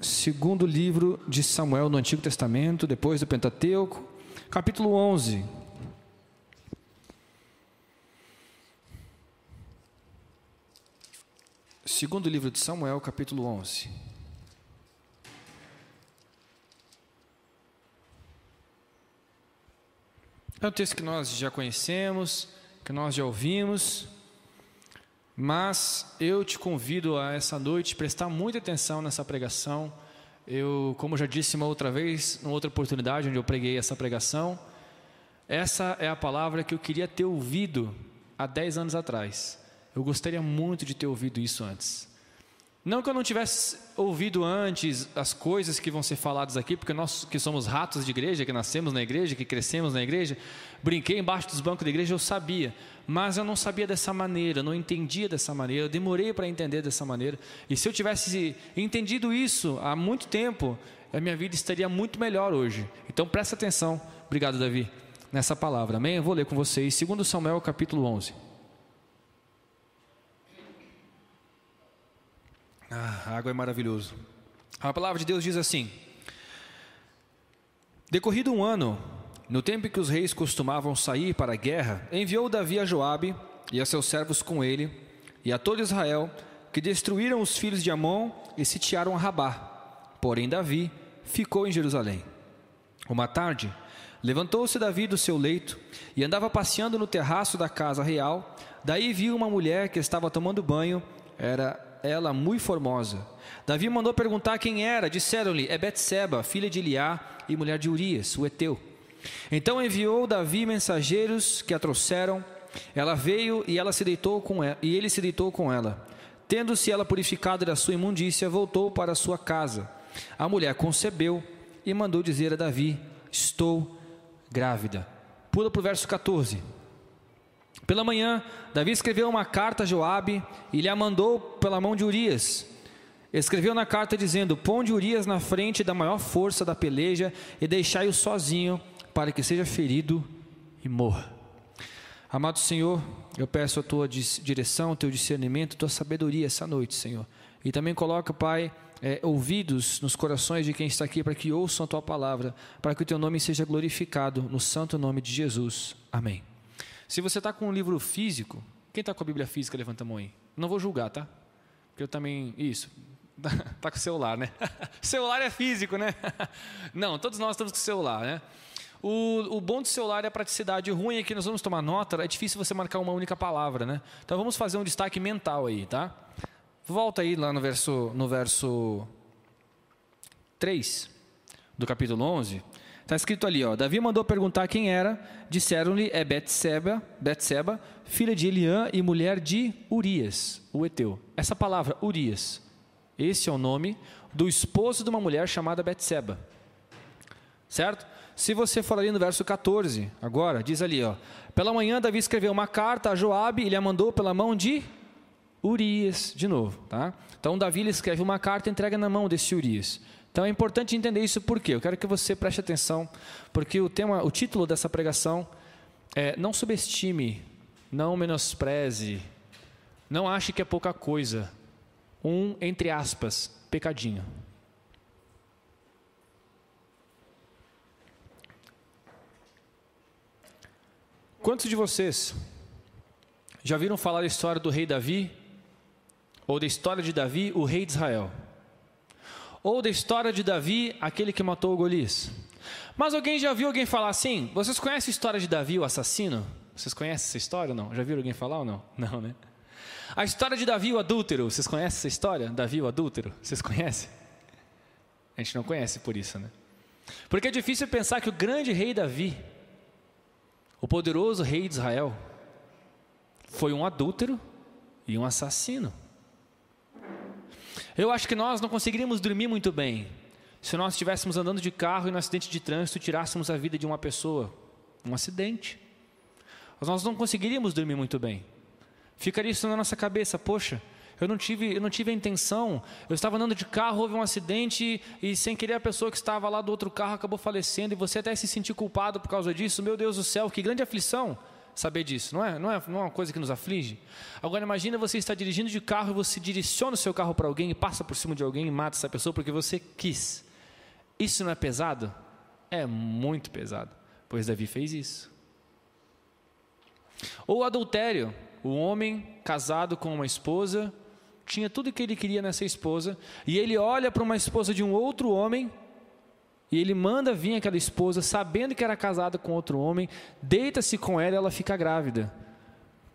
segundo livro de Samuel no Antigo Testamento, depois do Pentateuco, capítulo 11. Segundo livro de Samuel, capítulo 11. É um texto que nós já conhecemos, que nós já ouvimos, mas eu te convido a essa noite prestar muita atenção nessa pregação. Eu, como já disse uma outra vez, numa outra oportunidade onde eu preguei essa pregação, essa é a palavra que eu queria ter ouvido há 10 anos atrás. Eu gostaria muito de ter ouvido isso antes. Não que eu não tivesse ouvido antes as coisas que vão ser faladas aqui, porque nós que somos ratos de igreja, que nascemos na igreja, que crescemos na igreja, brinquei embaixo dos bancos da igreja, eu sabia, mas eu não sabia dessa maneira, não entendia dessa maneira, eu demorei para entender dessa maneira. E se eu tivesse entendido isso há muito tempo, a minha vida estaria muito melhor hoje. Então presta atenção, obrigado Davi, nessa palavra, amém? Eu vou ler com vocês, 2 Samuel capítulo 11. Ah, a água é maravilhoso. A palavra de Deus diz assim: Decorrido um ano, no tempo em que os reis costumavam sair para a guerra, enviou Davi a Joabe e a seus servos com ele e a todo Israel, que destruíram os filhos de Amon e sitiaram Rabá. Porém Davi ficou em Jerusalém. Uma tarde, levantou-se Davi do seu leito e andava passeando no terraço da casa real. Daí viu uma mulher que estava tomando banho, era ela muito formosa. Davi mandou perguntar quem era. Disseram-lhe: É Betseba, filha de Eliá e mulher de Urias, o heteu. Então enviou Davi mensageiros que a trouxeram. Ela veio e ela se deitou com ela, e ele se deitou com ela. Tendo-se ela purificado da sua imundícia, voltou para sua casa. A mulher concebeu e mandou dizer a Davi: Estou grávida. Pula para o verso 14. Pela manhã, Davi escreveu uma carta a Joabe e lhe a mandou pela mão de Urias. Escreveu na carta dizendo: Ponde Urias na frente da maior força da peleja e deixai-o sozinho, para que seja ferido e morra. Amado Senhor, eu peço a tua direção, o teu discernimento, a tua sabedoria essa noite, Senhor. E também coloca, Pai, é, ouvidos nos corações de quem está aqui para que ouçam a tua palavra, para que o teu nome seja glorificado no santo nome de Jesus. Amém. Se você está com um livro físico, quem está com a Bíblia física, levanta a mão aí. Não vou julgar, tá? Porque eu também. Isso. Está com o celular, né? celular é físico, né? Não, todos nós estamos com o celular, né? O, o bom do celular é a praticidade. O ruim é que nós vamos tomar nota, é difícil você marcar uma única palavra, né? Então vamos fazer um destaque mental aí, tá? Volta aí lá no verso, no verso 3 do capítulo 11. Está escrito ali, ó, Davi mandou perguntar quem era, disseram-lhe, é Betseba, Betseba, filha de Eliã e mulher de Urias, o Eteu. Essa palavra, Urias, esse é o nome do esposo de uma mulher chamada Betseba. Certo? Se você for ali no verso 14, agora, diz ali, ó, pela manhã Davi escreveu uma carta a Joabe e lhe a mandou pela mão de Urias, de novo, tá? Então Davi escreve uma carta e entrega na mão desse Urias. Então é importante entender isso por quê? Eu quero que você preste atenção, porque o tema, o título dessa pregação é não subestime, não menospreze, não ache que é pouca coisa. Um, entre aspas, pecadinho. Quantos de vocês já viram falar a história do rei Davi? Ou da história de Davi, o rei de Israel? Ou da história de Davi, aquele que matou o Golias. Mas alguém já viu alguém falar assim? Vocês conhecem a história de Davi, o assassino? Vocês conhecem essa história ou não? Já viram alguém falar ou não? Não, né? A história de Davi, o adúltero. Vocês conhecem essa história? Davi, o adúltero. Vocês conhecem? A gente não conhece por isso, né? Porque é difícil pensar que o grande rei Davi, o poderoso rei de Israel, foi um adúltero e um assassino. Eu acho que nós não conseguiríamos dormir muito bem se nós estivéssemos andando de carro e no acidente de trânsito tirássemos a vida de uma pessoa. Um acidente. Nós não conseguiríamos dormir muito bem. Ficaria isso na nossa cabeça, poxa, eu não tive, eu não tive a intenção. Eu estava andando de carro, houve um acidente e sem querer a pessoa que estava lá do outro carro acabou falecendo e você até se sentir culpado por causa disso. Meu Deus do céu, que grande aflição. Saber disso, não é? Não é, não é uma coisa que nos aflige? Agora imagina você estar dirigindo de carro e você direciona o seu carro para alguém e passa por cima de alguém e mata essa pessoa porque você quis. Isso não é pesado? É muito pesado, pois Davi fez isso. Ou adultério, o homem casado com uma esposa tinha tudo o que ele queria nessa esposa e ele olha para uma esposa de um outro homem e ele manda vir aquela esposa, sabendo que era casada com outro homem, deita-se com ela e ela fica grávida.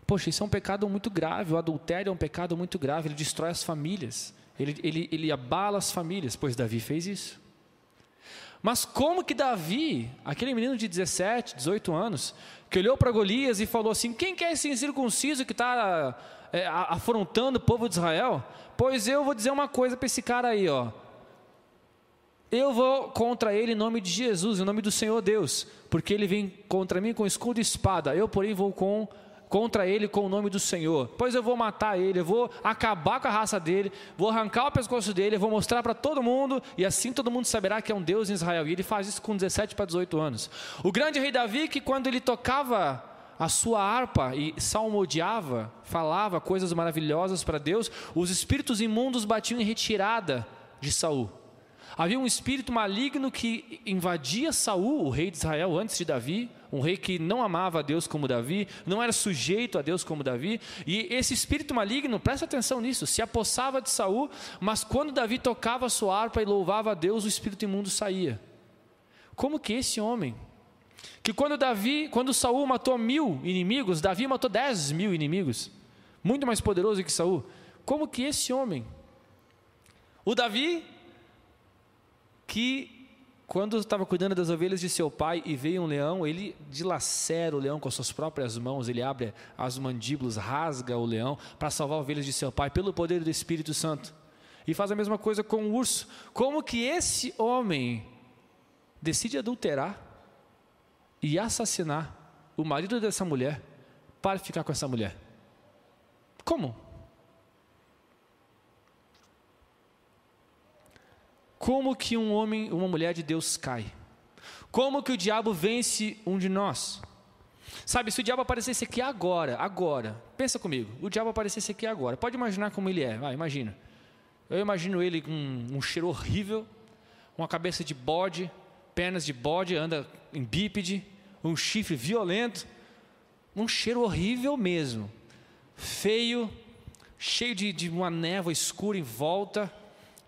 Poxa, isso é um pecado muito grave. O adultério é um pecado muito grave. Ele destrói as famílias. Ele, ele, ele abala as famílias, pois Davi fez isso. Mas como que Davi, aquele menino de 17, 18 anos, que olhou para Golias e falou assim: Quem quer esse incircunciso que está é, afrontando o povo de Israel? Pois eu vou dizer uma coisa para esse cara aí, ó. Eu vou contra ele em nome de Jesus, em nome do Senhor Deus, porque ele vem contra mim com escudo e espada. Eu, porém, vou com contra ele com o nome do Senhor. Pois eu vou matar ele, eu vou acabar com a raça dele, vou arrancar o pescoço dele, eu vou mostrar para todo mundo, e assim todo mundo saberá que é um Deus em Israel. E ele faz isso com 17 para 18 anos. O grande rei Davi, que quando ele tocava a sua harpa e salmodiava, falava coisas maravilhosas para Deus, os espíritos imundos batiam em retirada de Saul. Havia um espírito maligno que invadia Saul, o rei de Israel, antes de Davi, um rei que não amava a Deus como Davi, não era sujeito a Deus como Davi, e esse espírito maligno, presta atenção nisso, se apossava de Saul, mas quando Davi tocava a sua harpa e louvava a Deus, o espírito imundo saía. Como que esse homem, que quando Davi, quando Saul matou mil inimigos, Davi matou dez mil inimigos, muito mais poderoso que Saul. Como que esse homem, o Davi que quando estava cuidando das ovelhas de seu pai e veio um leão, ele dilacera o leão com as suas próprias mãos, ele abre as mandíbulas, rasga o leão para salvar ovelhas de seu pai pelo poder do Espírito Santo. E faz a mesma coisa com o urso. Como que esse homem decide adulterar e assassinar o marido dessa mulher para ficar com essa mulher? Como? Como que um homem, uma mulher de Deus cai? Como que o diabo vence um de nós? Sabe, se o diabo aparecesse aqui agora, agora, pensa comigo, o diabo aparecesse aqui agora, pode imaginar como ele é, vai, imagina. Eu imagino ele com um, cheiro horrível, uma cabeça de bode, pernas de bode, anda em bípede, um chifre violento, um cheiro horrível mesmo, feio, cheio de, de uma névoa escura em volta,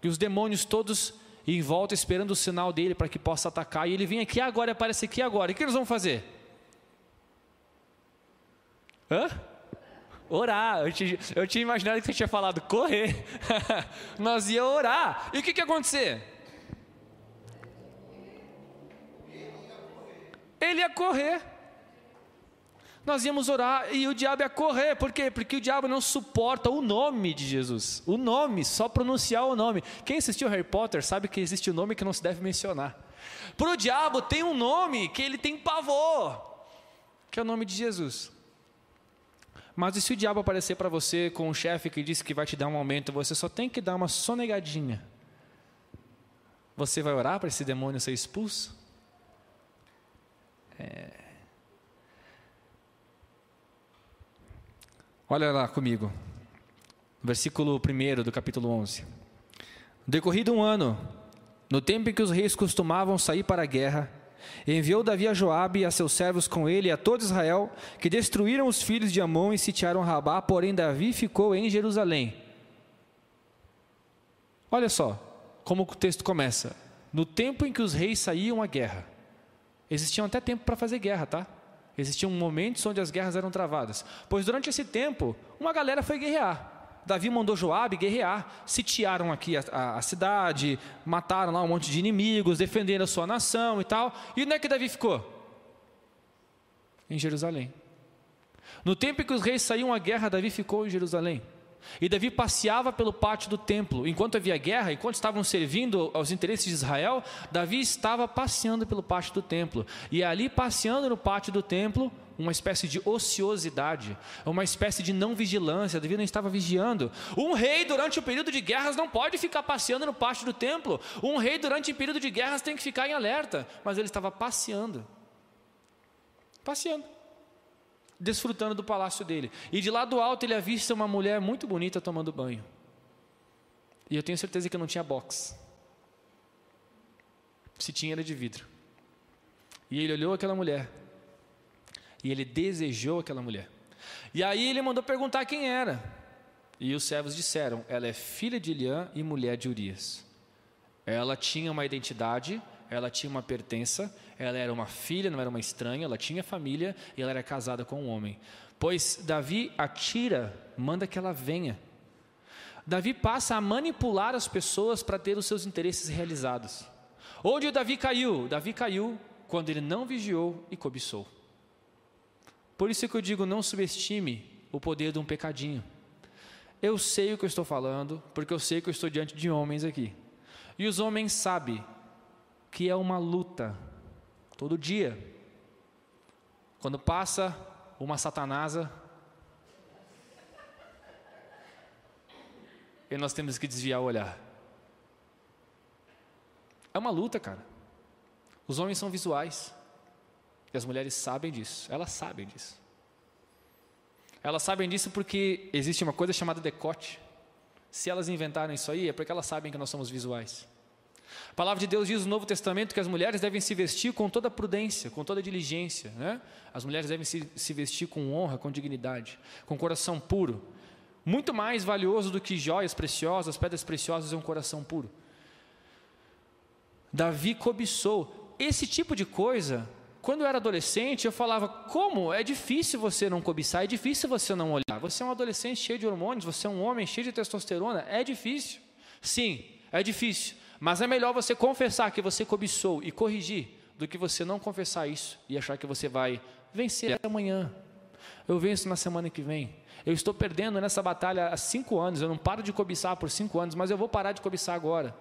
e os demônios todos em volta esperando o sinal dele para que possa atacar. E ele vem aqui agora aparece aqui agora. E o que eles vão fazer? Hã? Orar. Eu tinha, eu tinha imaginado que você tinha falado correr. Nós ia orar. E o que, que ia acontecer? Ele ia correr nós íamos orar e o diabo ia correr. Por quê? Porque o diabo não suporta o nome de Jesus. O nome, só pronunciar o nome. Quem assistiu Harry Potter sabe que existe um nome que não se deve mencionar. Para o diabo tem um nome que ele tem pavor, que é o nome de Jesus. Mas e se o diabo aparecer para você com um chefe que disse que vai te dar um aumento, você só tem que dar uma sonegadinha. Você vai orar para esse demônio ser expulso? É. Olha lá comigo, versículo 1 do capítulo 11. Decorrido um ano, no tempo em que os reis costumavam sair para a guerra, enviou Davi a Joabe e a seus servos com ele e a todo Israel, que destruíram os filhos de Amon e sitiaram Rabá, porém Davi ficou em Jerusalém. Olha só como o texto começa. No tempo em que os reis saíam à guerra. Existiam até tempo para fazer guerra, tá? Existiam momentos onde as guerras eram travadas. Pois durante esse tempo, uma galera foi guerrear. Davi mandou Joabe guerrear, sitiaram aqui a, a, a, cidade, mataram lá um monte de inimigos, defenderam a sua nação e tal. E onde é que Davi ficou? Em Jerusalém. No tempo em que os reis saíam à guerra, Davi ficou em Jerusalém. E Davi passeava pelo pátio do templo. Enquanto havia guerra, enquanto estavam servindo aos interesses de Israel, Davi estava passeando pelo pátio do templo. E ali, passeando no pátio do templo, uma espécie de ociosidade, uma espécie de não vigilância, Davi não estava vigiando. Um rei, durante o período de guerras, não pode ficar passeando no pátio do templo. Um rei, durante o período de guerras, tem que ficar em alerta. Mas ele estava passeando. Passeando. Desfrutando do palácio dele. E de lá do alto ele avista uma mulher muito bonita tomando banho. E eu tenho certeza que não tinha box. Se tinha, era de vidro. E ele olhou aquela mulher. E ele desejou aquela mulher. E aí ele mandou perguntar quem era. E os servos disseram: Ela é filha de Eliã e mulher de Urias. Ela tinha uma identidade, ela tinha uma pertença, ela era uma filha, não era uma estranha, ela tinha família e ela era casada com um homem. Pois Davi atira, manda que ela venha. Davi passa a manipular as pessoas para ter os seus interesses realizados. Onde o Davi caiu? Davi caiu quando ele não vigiou e cobiçou. Por isso que eu digo, não subestime o poder de um pecadinho. Eu sei o que eu estou falando, porque eu sei que eu estou diante de homens aqui. E os homens sabem que é uma luta todo dia. Quando passa uma satanasa, e nós temos que desviar o olhar. É uma luta, cara. Os homens são visuais. E as mulheres sabem disso. Elas sabem disso. Elas sabem disso porque existe uma coisa chamada decote. Se elas inventaram isso aí, é porque elas sabem que nós somos visuais. A palavra de Deus diz no Novo Testamento que as mulheres devem se vestir com toda prudência, com toda diligência. Né? As mulheres devem se, se vestir com honra, com dignidade, com coração puro. Muito mais valioso do que joias preciosas, pedras preciosas, é um coração puro. Davi cobiçou. Esse tipo de coisa quando eu era adolescente, eu falava: como? É difícil você não cobiçar, é difícil você não olhar. Você é um adolescente cheio de hormônios, você é um homem cheio de testosterona, é difícil. Sim, é difícil. Mas é melhor você confessar que você cobiçou e corrigir do que você não confessar isso e achar que você vai vencer amanhã. Eu venço na semana que vem. Eu estou perdendo nessa batalha há cinco anos. Eu não paro de cobiçar por cinco anos, mas eu vou parar de cobiçar agora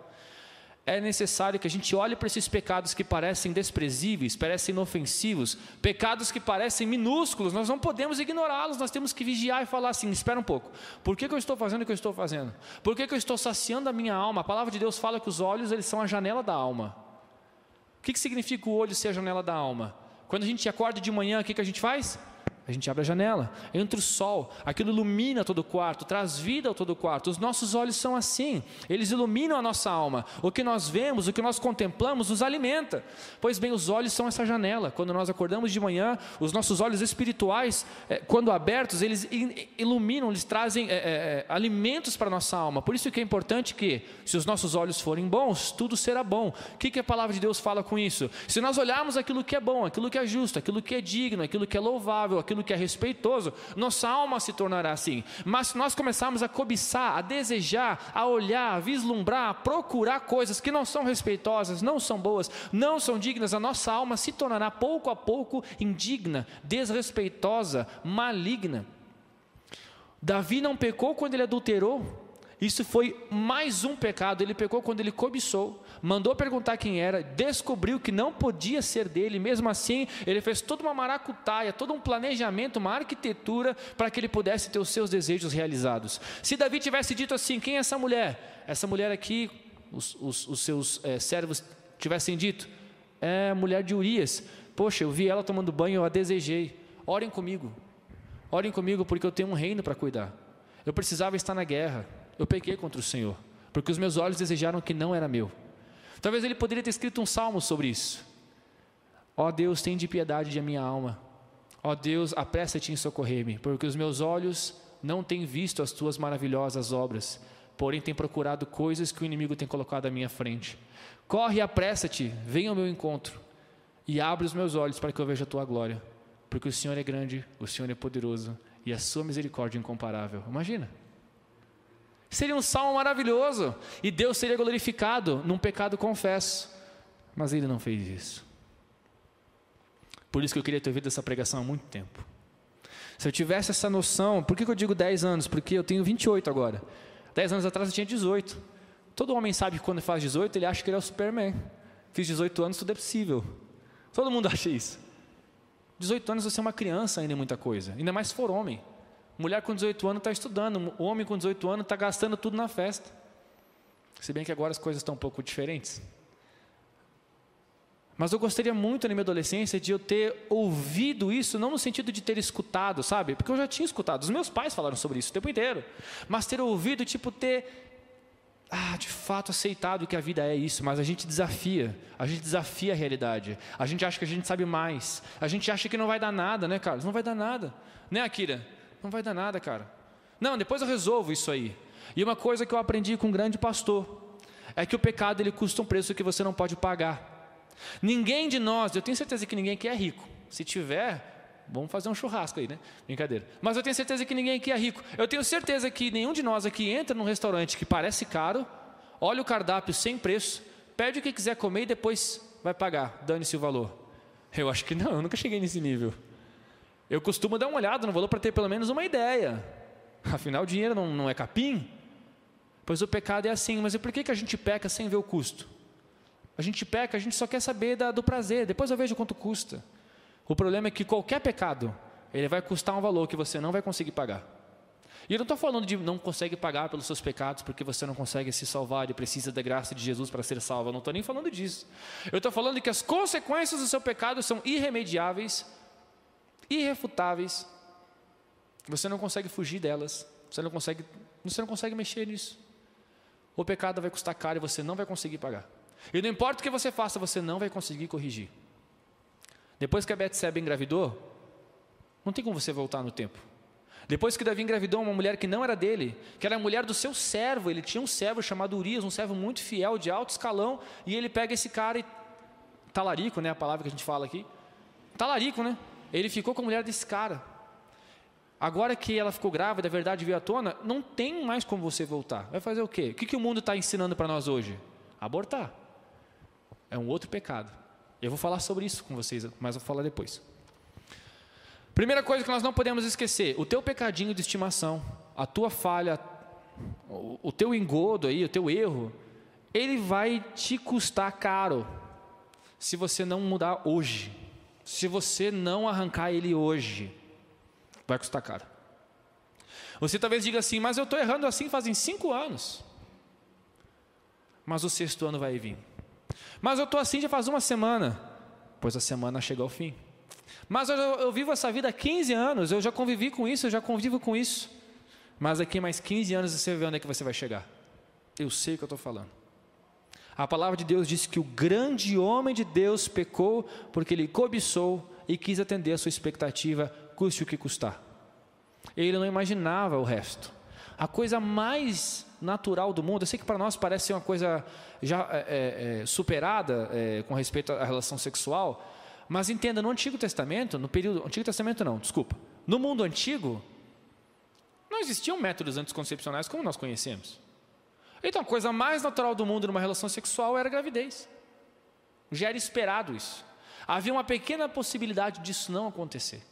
é necessário que a gente olhe para esses pecados que parecem desprezíveis, parecem inofensivos, pecados que parecem minúsculos, nós não podemos ignorá-los, nós temos que vigiar e falar assim: espera um pouco, por que, que eu estou fazendo o que eu estou fazendo? Por que, que eu estou saciando a minha alma? A palavra de Deus fala que os olhos eles são a janela da alma. O que, que significa o olho ser a janela da alma? Quando a gente acorda de manhã, o que, que a gente faz? A gente abre a janela, entra o sol, aquilo ilumina todo o quarto, traz vida a todo o quarto. Os nossos olhos são assim, eles iluminam a nossa alma. O que nós vemos, o que nós contemplamos, nos alimenta. Pois bem, os olhos são essa janela. Quando nós acordamos de manhã, os nossos olhos espirituais, é, quando abertos, eles iluminam, eles trazem é, é, alimentos para a nossa alma. Por isso que é importante que, se os nossos olhos forem bons, tudo será bom. O que, que a palavra de Deus fala com isso? Se nós olharmos aquilo que é bom, aquilo que é justo, aquilo que é digno, aquilo que é louvável, aquilo aquilo que é respeitoso, nossa alma se tornará assim. Mas se nós começarmos a cobiçar, a desejar, a olhar, a vislumbrar, a procurar coisas que não são respeitosas, não são boas, não são dignas, a nossa alma se tornará pouco a pouco indigna, desrespeitosa, maligna. Davi não pecou quando ele adulterou, isso foi mais um pecado. Ele pecou quando ele cobiçou, mandou perguntar quem era, descobriu que não podia ser dele, mesmo assim, ele fez toda uma maracutaia, todo um planejamento, uma arquitetura para que ele pudesse ter os seus desejos realizados. Se Davi tivesse dito assim: quem é essa mulher? Essa mulher aqui, os, os, os seus é, servos tivessem dito: é a mulher de Urias. Poxa, eu vi ela tomando banho, eu a desejei. Orem comigo, orem comigo, porque eu tenho um reino para cuidar. Eu precisava estar na guerra. Eu pequei contra o Senhor, porque os meus olhos desejaram que não era meu. Talvez ele poderia ter escrito um salmo sobre isso. Ó oh Deus, tem de piedade de minha alma. Ó oh Deus, apressa-te em socorrer-me, porque os meus olhos não têm visto as tuas maravilhosas obras, porém têm procurado coisas que o inimigo tem colocado à minha frente. Corre apressa-te, venha ao meu encontro e abre os meus olhos para que eu veja a tua glória, porque o Senhor é grande, o Senhor é poderoso e a sua misericórdia é incomparável. Imagina. Seria um salmo maravilhoso e Deus seria glorificado num pecado confesso. Mas ele não fez isso. Por isso que eu queria ter ouvido essa pregação há muito tempo. Se eu tivesse essa noção, por que, eu digo 10 anos? Porque eu tenho 28 agora. 10 anos atrás eu tinha 18. Todo homem sabe que quando faz 18, ele acha que ele é o Superman. Fiz 18 anos, tudo é possível. Todo mundo acha isso. 18 anos você é uma criança ainda em muita coisa, ainda mais se for homem. Mulher com 18 anos está estudando, homem com 18 anos está gastando tudo na festa. Se bem que agora as coisas estão um pouco diferentes. Mas eu gostaria muito na minha adolescência de eu ter ouvido isso, não no sentido de ter escutado, sabe? Porque eu já tinha escutado, os meus pais falaram sobre isso o tempo inteiro. Mas ter ouvido, tipo, ter ah, de fato aceitado que a vida é isso, mas a gente desafia, a gente desafia a realidade. A gente acha que a gente sabe mais. A gente acha que não vai dar nada, né, Carlos? Não vai dar nada. Né, Akira? Não vai dar nada, cara. Não, depois eu resolvo isso aí. E uma coisa que eu aprendi com um grande pastor é que o pecado ele custa um preço que você não pode pagar. Ninguém de nós, eu tenho certeza que ninguém aqui é rico. Se tiver, Vamos fazer um churrasco aí, né? Brincadeira. Mas eu tenho certeza que ninguém aqui é rico. Eu tenho certeza que nenhum de nós aqui entra num restaurante que parece caro, olha o cardápio sem preço, pede o que quiser comer e depois vai pagar, dane-se o valor. Eu acho que não, eu nunca cheguei nesse nível. Eu costumo dar uma olhada no valor para ter pelo menos uma ideia. Afinal, o dinheiro não, não é capim. Pois o pecado é assim, mas e por que, que a gente peca sem ver o custo? A gente peca, a gente só quer saber da, do prazer, depois eu vejo quanto custa. O problema é que qualquer pecado, ele vai custar um valor que você não vai conseguir pagar. E eu não estou falando de não consegue pagar pelos seus pecados porque você não consegue se salvar e precisa da graça de Jesus para ser salvo. Eu não estou nem falando disso. Eu estou falando que as consequências do seu pecado são irremediáveis, irrefutáveis. Você não consegue fugir delas. Você não consegue, você não consegue mexer nisso. O pecado vai custar caro e você não vai conseguir pagar. E não importa o que você faça, você não vai conseguir corrigir. Depois que a Betseba engravidou, não tem como você voltar no tempo. Depois que Davi engravidou uma mulher que não era dele, que era a mulher do seu servo, ele tinha um servo chamado Urias, um servo muito fiel, de alto escalão, e ele pega esse cara e. talarico, né? A palavra que a gente fala aqui. Talarico, né? Ele ficou com a mulher desse cara. Agora que ela ficou grávida, a verdade veio à tona, não tem mais como você voltar. Vai fazer o quê? O que, que o mundo está ensinando para nós hoje? Abortar. É um outro pecado. Eu vou falar sobre isso com vocês, mas vou falar depois. Primeira coisa que nós não podemos esquecer: o teu pecadinho de estimação, a tua falha, o teu engodo aí, o teu erro, ele vai te custar caro se você não mudar hoje. Se você não arrancar ele hoje, vai custar caro. Você talvez diga assim, mas eu estou errando assim fazem cinco anos. Mas o sexto ano vai vir. Mas eu estou assim já faz uma semana. Pois a semana chega ao fim. Mas eu, eu, vivo essa vida há 15 anos, eu já convivi com isso, eu já convivo com isso. Mas daqui mais 15 anos você vê onde é que você vai chegar. Eu sei o que eu estou falando. A palavra de Deus diz que o grande homem de Deus pecou porque ele cobiçou e quis atender a sua expectativa, custe o que custar. Ele não imaginava o resto. A coisa mais natural do mundo, eu sei que para nós parece ser uma coisa já é, é, é, superada é, com respeito à relação sexual, mas entenda, no Antigo Testamento, no período. Antigo Testamento não, desculpa. No mundo antigo, não existiam métodos anticoncepcionais como nós conhecemos. Então a coisa mais natural do mundo numa relação sexual era a gravidez. Já era esperado isso. Havia uma pequena possibilidade disso não acontecer.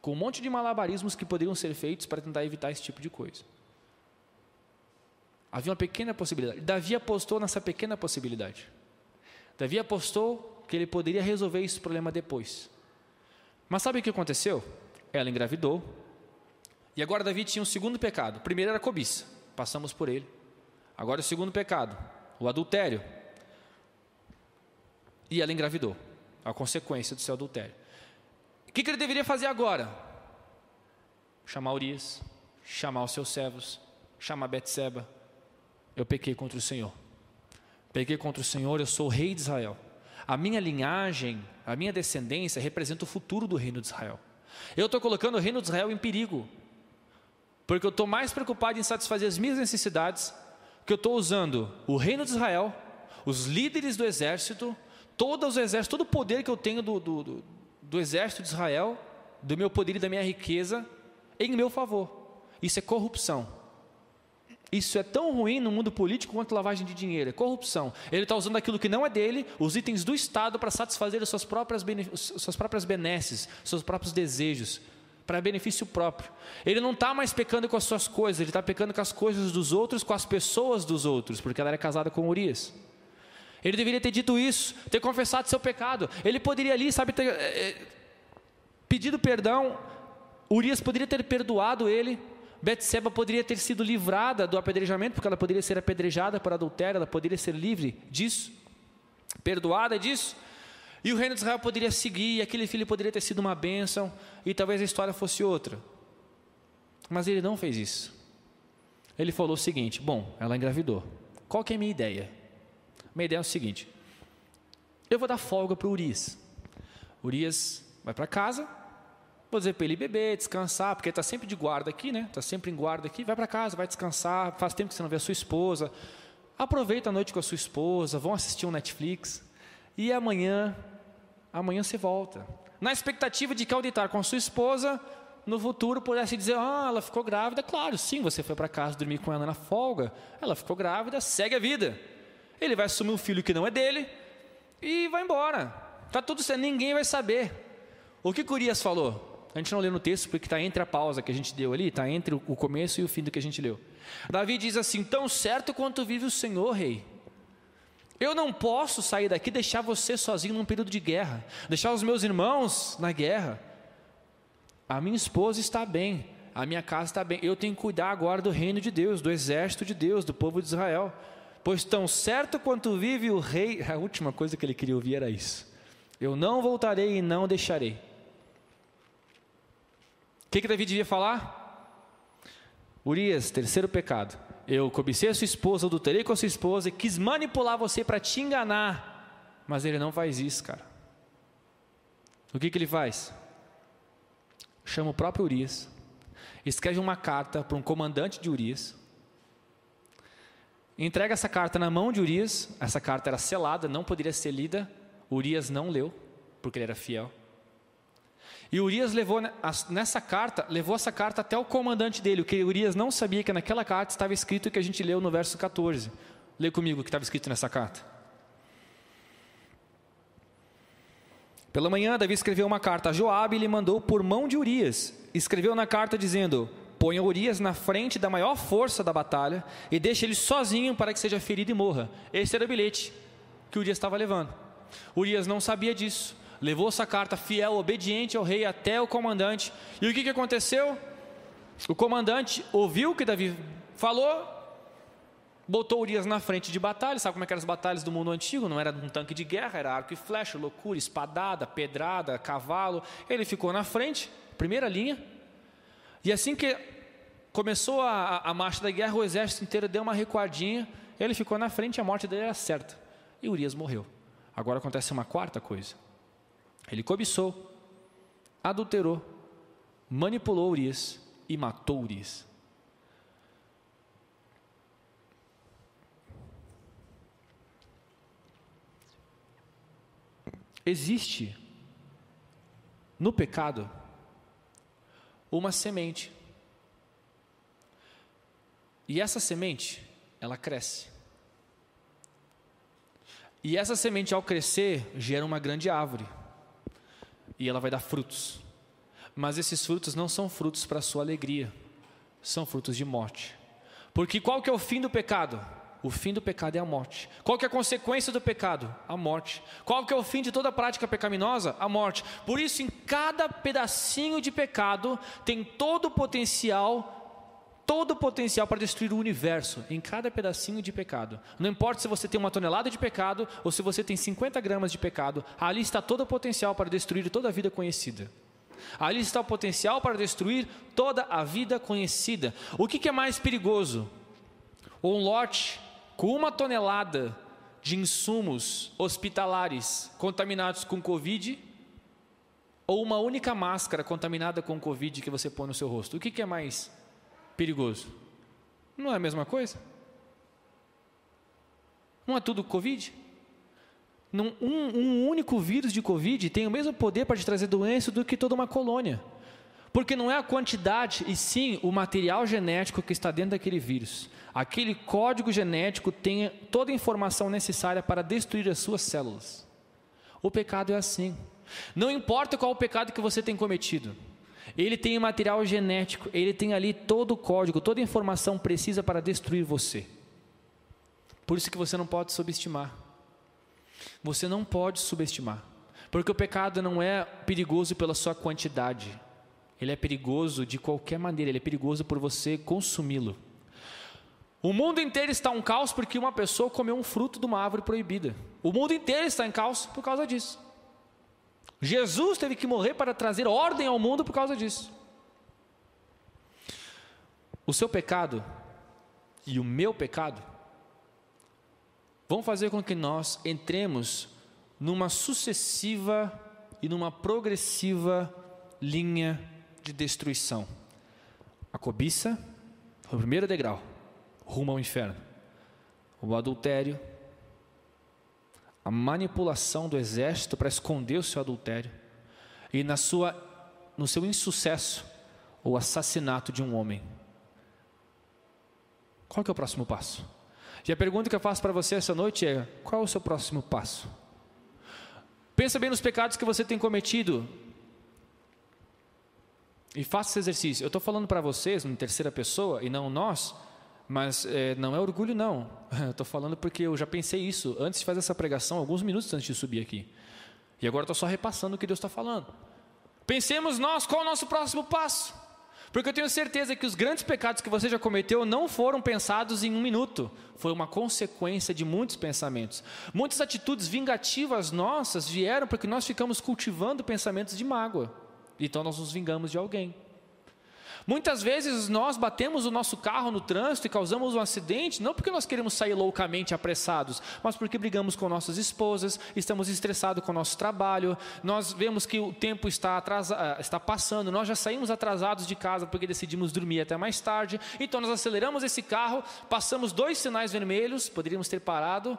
Com um monte de malabarismos que poderiam ser feitos para tentar evitar esse tipo de coisa. Havia uma pequena possibilidade. Davi apostou nessa pequena possibilidade. Davi apostou que ele poderia resolver esse problema depois. Mas sabe o que aconteceu? Ela engravidou. E agora Davi tinha um segundo pecado. O primeiro era cobiça. Passamos por ele. Agora o segundo pecado, o adultério. E ela engravidou. A consequência do seu adultério. O que, que ele deveria fazer agora? Chamar Urias, chamar os seus servos, chamar Betseba, eu pequei contra o Senhor. Pequei contra o Senhor, eu sou o rei de Israel. A minha linhagem, a minha descendência representa o futuro do reino de Israel. Eu estou colocando o reino de Israel em perigo, porque eu estou mais preocupado em satisfazer as minhas necessidades, que eu estou usando o reino de Israel, os líderes do exército, todo o todo o poder que eu tenho do, do, do, do exército de Israel, do meu poder e da minha riqueza, em meu favor. Isso é corrupção. Isso é tão ruim no mundo político quanto lavagem de dinheiro, é corrupção. Ele está usando aquilo que não é dele, os itens do Estado, para satisfazer as suas próprias, suas próprias benesses, seus próprios desejos, para benefício próprio. Ele não está mais pecando com as suas coisas, ele está pecando com as coisas dos outros, com as pessoas dos outros, porque ela era casada com Urias. Ele deveria ter dito isso, ter confessado seu pecado. Ele poderia ali, sabe, ter é, pedido perdão. Urias poderia ter perdoado ele, Betseba poderia ter sido livrada do apedrejamento, porque ela poderia ser apedrejada por adultério, ela poderia ser livre disso, perdoada disso. E o reino de Israel poderia seguir, e aquele filho poderia ter sido uma bênção, e talvez a história fosse outra. Mas ele não fez isso. Ele falou o seguinte: bom, ela engravidou. Qual que é a minha ideia? Minha ideia é o seguinte: eu vou dar folga para o Urias. Urias vai para casa, vou dizer para ele beber, descansar, porque ele está sempre de guarda aqui, né? Está sempre em guarda aqui. Vai para casa, vai descansar. Faz tempo que você não vê a sua esposa. Aproveita a noite com a sua esposa, vão assistir um Netflix. E amanhã, amanhã você volta. Na expectativa de que ao deitar com sua esposa, no futuro pudesse dizer: Ah, ela ficou grávida. Claro, sim, você foi para casa dormir com ela na folga. Ela ficou grávida, segue a vida. Ele vai assumir um filho que não é dele e vai embora. Tá tudo certo, ninguém vai saber. O que Curias falou? A gente não lê no texto porque está entre a pausa que a gente deu ali, está entre o começo e o fim do que a gente leu. Davi diz assim: Tão certo quanto vive o Senhor, rei. Eu não posso sair daqui e deixar você sozinho num período de guerra, deixar os meus irmãos na guerra. A minha esposa está bem, a minha casa está bem. Eu tenho que cuidar agora do reino de Deus, do exército de Deus, do povo de Israel. Pois tão certo quanto vive o rei, a última coisa que ele queria ouvir era isso. Eu não voltarei e não deixarei. O que, que Davi devia falar? Urias, terceiro pecado. Eu cobicei a sua esposa, adulterei com a sua esposa e quis manipular você para te enganar. Mas ele não faz isso, cara. O que, que ele faz? Chama o próprio Urias, escreve uma carta para um comandante de Urias, entrega essa carta na mão de Urias. Essa carta era selada, não poderia ser lida. Urias não leu, porque ele era fiel. E Urias levou nessa carta, levou essa carta até o comandante dele, o que Urias não sabia que naquela carta estava escrito o que a gente leu no verso 14. Lê comigo o que estava escrito nessa carta. Pela manhã, Davi escreveu uma carta a Joabe e lhe mandou por mão de Urias. Escreveu na carta dizendo: Ponha Urias na frente da maior força da batalha e deixe ele sozinho para que seja ferido e morra. Esse era o bilhete que Urias estava levando. Urias não sabia disso levou essa carta fiel, obediente ao rei até o comandante. E o que, que aconteceu? O comandante ouviu o que Davi falou, botou Urias na frente de batalha. Sabe como é que eram as batalhas do mundo antigo? Não era um tanque de guerra, era arco e flecha, loucura, espadada, pedrada, cavalo. Ele ficou na frente, primeira linha. E assim que começou a, a marcha da guerra, o exército inteiro deu uma recuadinha. Ele ficou na frente, a morte dele era certa. E Urias morreu. Agora acontece uma quarta coisa. Ele cobiçou, adulterou, manipulou Urias e matou Urias. Existe no pecado uma semente. E essa semente, ela cresce. E essa semente, ao crescer, gera uma grande árvore e ela vai dar frutos. Mas esses frutos não são frutos para a sua alegria, são frutos de morte. Porque qual que é o fim do pecado? O fim do pecado é a morte. Qual que é a consequência do pecado? A morte. Qual que é o fim de toda prática pecaminosa? A morte. Por isso, em cada pedacinho de pecado tem todo o potencial todo o potencial para destruir o universo em cada pedacinho de pecado. Não importa se você tem uma tonelada de pecado ou se você tem 50 gramas de pecado, ali está todo o potencial para destruir toda a vida conhecida. Ali está o potencial para destruir toda a vida conhecida. O que, é mais perigoso? Um lote com uma tonelada de insumos hospitalares contaminados com Covid ou uma única máscara contaminada com Covid que você põe no seu rosto? O que, que é mais perigoso? Não é a mesma coisa? Não é tudo Covid? um, um, único vírus de Covid tem o mesmo poder para te trazer doença do que toda uma colônia. Porque não é a quantidade, e sim o material genético que está dentro daquele vírus. Aquele código genético tem toda a informação necessária para destruir as suas células. O pecado é assim. Não importa qual o pecado que você tem cometido. Ele tem material genético, ele tem ali todo o código, toda a informação precisa para destruir você. Por isso que você não pode subestimar. Você não pode subestimar. Porque o pecado não é perigoso pela sua quantidade. Ele é perigoso de qualquer maneira, ele é perigoso por você consumi-lo. O mundo inteiro está em caos porque uma pessoa comeu um fruto de uma árvore proibida. O mundo inteiro está em caos por causa disso. Jesus teve que morrer para trazer ordem ao mundo por causa disso. O seu pecado e o meu pecado vão fazer com que nós entremos numa sucessiva e numa progressiva linha de destruição. A cobiça o primeiro degrau, rumo ao inferno. O adultério, a manipulação do exército para esconder o seu adultério e na sua no seu insucesso o assassinato de um homem. Qual que é o próximo passo? E a pergunta que eu faço para você essa noite é: qual é o seu próximo passo? Pensa bem nos pecados que você tem cometido e faça esse exercício. Eu estou falando para vocês, em terceira pessoa, e não nós, mas é, não é orgulho, não. Estou falando porque eu já pensei isso antes de fazer essa pregação, alguns minutos antes de subir aqui. E agora estou só repassando o que Deus está falando. Pensemos nós, qual é o nosso próximo passo? Porque eu tenho certeza que os grandes pecados que você já cometeu não foram pensados em um minuto, foi uma consequência de muitos pensamentos. Muitas atitudes vingativas nossas vieram porque nós ficamos cultivando pensamentos de mágoa. Então nós nos vingamos de alguém. Muitas vezes nós batemos o nosso carro no trânsito e causamos um acidente, não porque nós queremos sair loucamente apressados, mas porque brigamos com nossas esposas, estamos estressados com o nosso trabalho, nós vemos que o tempo está, atrasa, ah, está passando, nós já saímos atrasados de casa porque decidimos dormir até mais tarde, então nós aceleramos esse carro, passamos dois sinais vermelhos, poderíamos ter parado,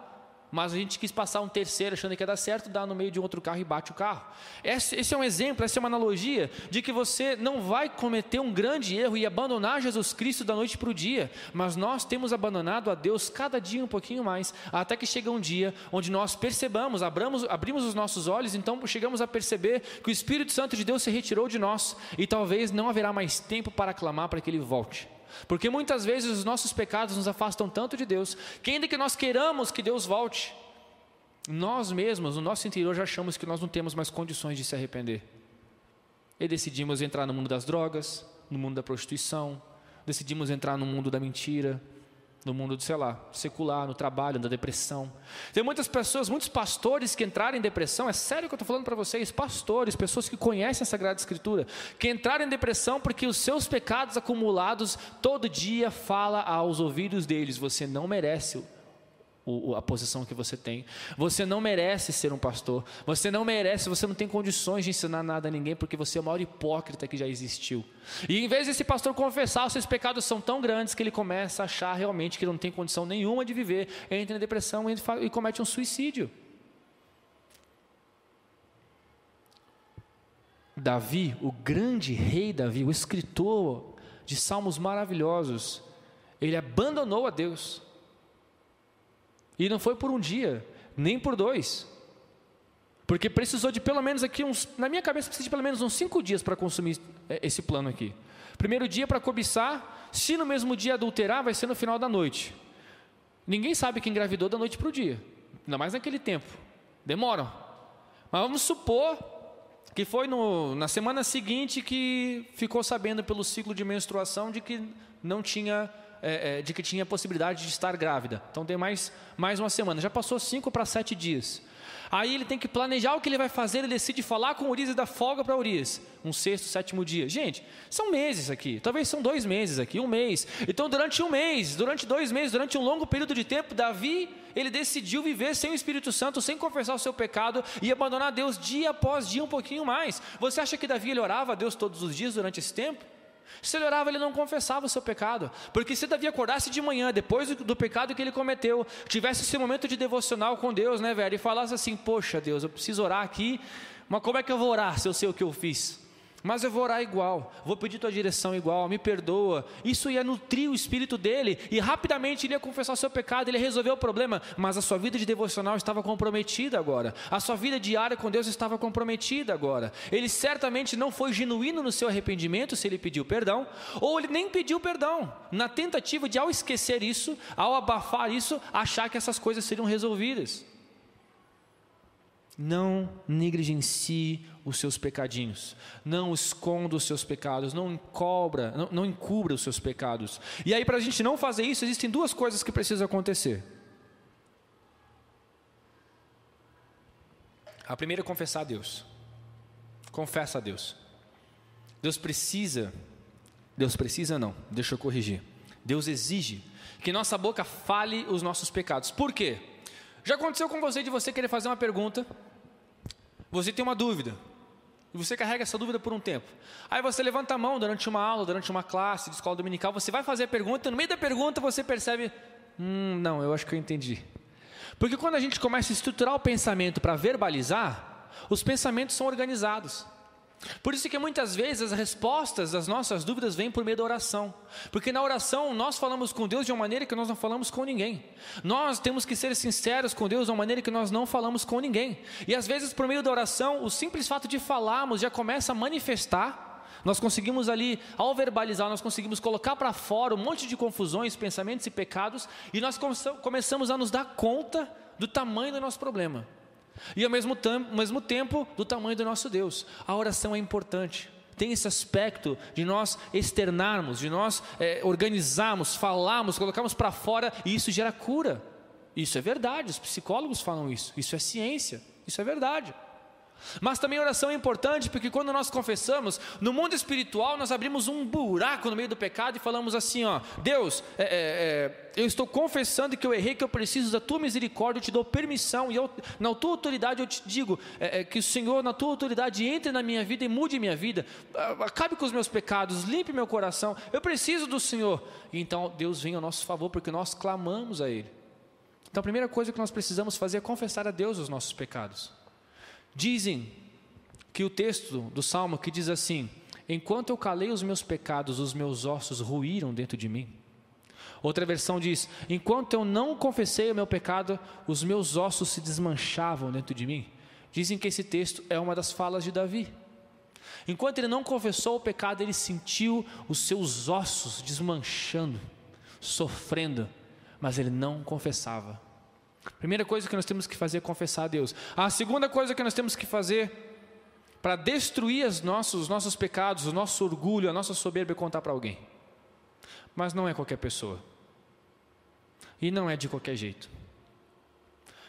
mas a gente quis passar um terceiro achando que ia dar certo, dá no meio de um outro carro e bate o carro. Esse, é um exemplo, essa é uma analogia de que você não vai cometer um grande erro e abandonar Jesus Cristo da noite para o dia, mas nós temos abandonado a Deus cada dia um pouquinho mais, até que chega um dia onde nós percebamos, abramos, abrimos os nossos olhos, então chegamos a perceber que o Espírito Santo de Deus se retirou de nós e talvez não haverá mais tempo para clamar para que Ele volte. Porque muitas vezes os nossos pecados nos afastam tanto de Deus, que ainda que nós queiramos que Deus volte, nós mesmos, no nosso interior, já achamos que nós não temos mais condições de se arrepender. E decidimos entrar no mundo das drogas, no mundo da prostituição, decidimos entrar no mundo da mentira, no mundo, sei lá, secular, no trabalho, na depressão. Tem muitas pessoas, muitos pastores que entraram em depressão, é sério que eu estou falando para vocês, pastores, pessoas que conhecem a Sagrada Escritura, que entraram em depressão porque os seus pecados acumulados todo dia fala aos ouvidos deles, você não merece o, a posição que você tem. Você não merece ser um pastor. Você não merece, você não tem condições de ensinar nada a ninguém, porque você é o maior hipócrita que já existiu. E em vez desse pastor confessar, os seus pecados são tão grandes que ele começa a achar realmente que não tem condição nenhuma de viver, entra em depressão e comete um suicídio. Davi, o grande rei Davi, o escritor de salmos maravilhosos, ele abandonou a Deus e não foi por um dia, nem por dois. Porque precisou de pelo menos aqui uns, na minha cabeça precisa de pelo menos uns cinco dias para consumir é, esse plano aqui. Primeiro dia para cobiçar, se no mesmo dia adulterar, vai ser no final da noite. Ninguém sabe que engravidou da noite para o dia, ainda mais naquele tempo. Demoram. Mas vamos supor que foi no, na semana seguinte que ficou sabendo pelo ciclo de menstruação de que não tinha é, é, de que tinha possibilidade de estar grávida. Então tem mais, mais uma semana. Já passou cinco para sete dias. Aí ele tem que planejar o que ele vai fazer, ele decide falar com Urias e dar folga para Urias. Um sexto, sétimo dia. Gente, são meses aqui, talvez são dois meses aqui, um mês. Então, durante um mês, durante dois meses, durante um longo período de tempo, Davi, ele decidiu viver sem o Espírito Santo, sem confessar o seu pecado e abandonar Deus dia após dia um pouquinho mais. Você acha que Davi ele orava a Deus todos os dias durante esse tempo? Se ele orava, ele não confessava o seu pecado. Porque se Davi acordasse de manhã, depois do, do, pecado que ele cometeu, tivesse esse momento de devocional com Deus, né, velho? E falasse assim: Poxa, Deus, eu preciso orar aqui, mas como é que eu vou orar se eu sei o que eu fiz? Mas eu vou orar igual, vou pedir tua direção igual, me perdoa. Isso ia nutrir o espírito dele e rapidamente ele ia confessar o seu pecado, ele ia resolver o problema, mas a sua vida de devocional estava comprometida agora, a sua vida diária com Deus estava comprometida agora. Ele certamente não foi genuíno no seu arrependimento se ele pediu perdão, ou ele nem pediu perdão, na tentativa de, ao esquecer isso, ao abafar isso, achar que essas coisas seriam resolvidas. Não negligencie os seus pecadinhos, não esconda os seus pecados, não encobra, não, não encubra os seus pecados. E aí, para a gente não fazer isso, existem duas coisas que precisam acontecer. A primeira é confessar a Deus. Confessa a Deus. Deus precisa, Deus precisa não, deixa eu corrigir. Deus exige que nossa boca fale os nossos pecados. Por quê? Já aconteceu com você de você querer fazer uma pergunta, você tem uma dúvida, e você carrega essa dúvida por um tempo. Aí você levanta a mão durante uma aula, durante uma classe de escola dominical, você vai fazer a pergunta, e no meio da pergunta você percebe: hum, não, eu acho que eu entendi. Porque quando a gente começa a estruturar o pensamento para verbalizar, os pensamentos são organizados. Por isso que muitas vezes as respostas das nossas dúvidas vêm por meio da oração. Porque na oração nós falamos com Deus de uma maneira que nós não falamos com ninguém. Nós temos que ser sinceros com Deus de uma maneira que nós não falamos com ninguém. E às vezes por meio da oração, o simples fato de falarmos já começa a manifestar nós conseguimos ali, ao verbalizar, nós conseguimos colocar para fora um monte de confusões, pensamentos e pecados, e nós começamos a nos dar conta do tamanho do nosso problema. E ao mesmo, ao mesmo tempo do tamanho do nosso Deus. A oração é importante. Tem esse aspecto de nós externarmos, de nós é, organizarmos, falarmos, colocarmos para fora e isso gera cura. Isso é verdade, os psicólogos falam isso. Isso é ciência, isso é verdade. Mas também oração é importante porque quando nós confessamos, no mundo espiritual nós abrimos um buraco no meio do pecado e falamos assim: ó, Deus, é, é, é, eu estou confessando que eu errei, que eu preciso da tua misericórdia, eu te dou permissão e eu, na tua autoridade eu te digo é, é, que o Senhor, na tua autoridade, entre na minha vida e mude minha vida, acabe com os meus pecados, limpe meu coração, eu preciso do Senhor. E então Deus vem ao nosso favor porque nós clamamos a Ele. Então a primeira coisa que nós precisamos fazer é confessar a Deus os nossos pecados. Dizem que o texto do salmo que diz assim: Enquanto eu calei os meus pecados, os meus ossos ruíram dentro de mim. Outra versão diz: Enquanto eu não confessei o meu pecado, os meus ossos se desmanchavam dentro de mim. Dizem que esse texto é uma das falas de Davi. Enquanto ele não confessou o pecado, ele sentiu os seus ossos desmanchando, sofrendo, mas ele não confessava. Primeira coisa que nós temos que fazer é confessar a Deus. A segunda coisa que nós temos que fazer para destruir os nossos, os nossos pecados, o nosso orgulho, a nossa soberba é contar para alguém. Mas não é qualquer pessoa. E não é de qualquer jeito.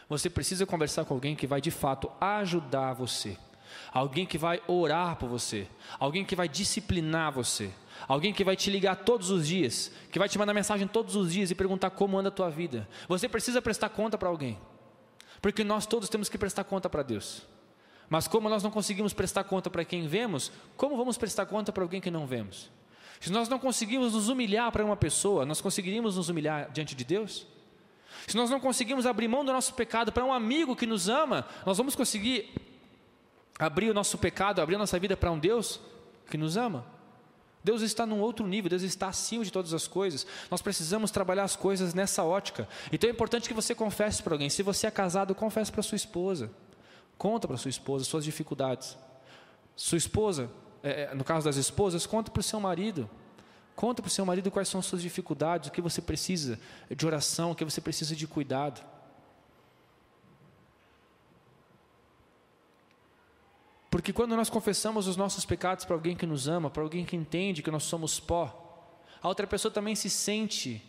Você precisa conversar com alguém que vai de fato ajudar você. Alguém que vai orar por você. Alguém que vai disciplinar você. Alguém que vai te ligar todos os dias, que vai te mandar mensagem todos os dias e perguntar como anda a tua vida. Você precisa prestar conta para alguém. Porque nós todos temos que prestar conta para Deus. Mas como nós não conseguimos prestar conta para quem vemos, como vamos prestar conta para alguém que não vemos? Se nós não conseguimos nos humilhar para uma pessoa, nós conseguiríamos nos humilhar diante de Deus? Se nós não conseguimos abrir mão do nosso pecado para um amigo que nos ama, nós vamos conseguir abrir o nosso pecado, abrir a nossa vida para um Deus que nos ama? Deus está num outro nível, Deus está acima de todas as coisas. Nós precisamos trabalhar as coisas nessa ótica. Então é importante que você confesse para alguém. Se você é casado, confesse para sua esposa. Conta para sua esposa suas dificuldades. Sua esposa, é, é no caso das esposas, conta para o seu marido. Conta para o seu marido quais são as suas dificuldades, o que você precisa de oração, o que você precisa de cuidado. Porque quando nós confessamos os nossos pecados para alguém que nos ama, para alguém que entende que nós somos pó, a outra pessoa também se sente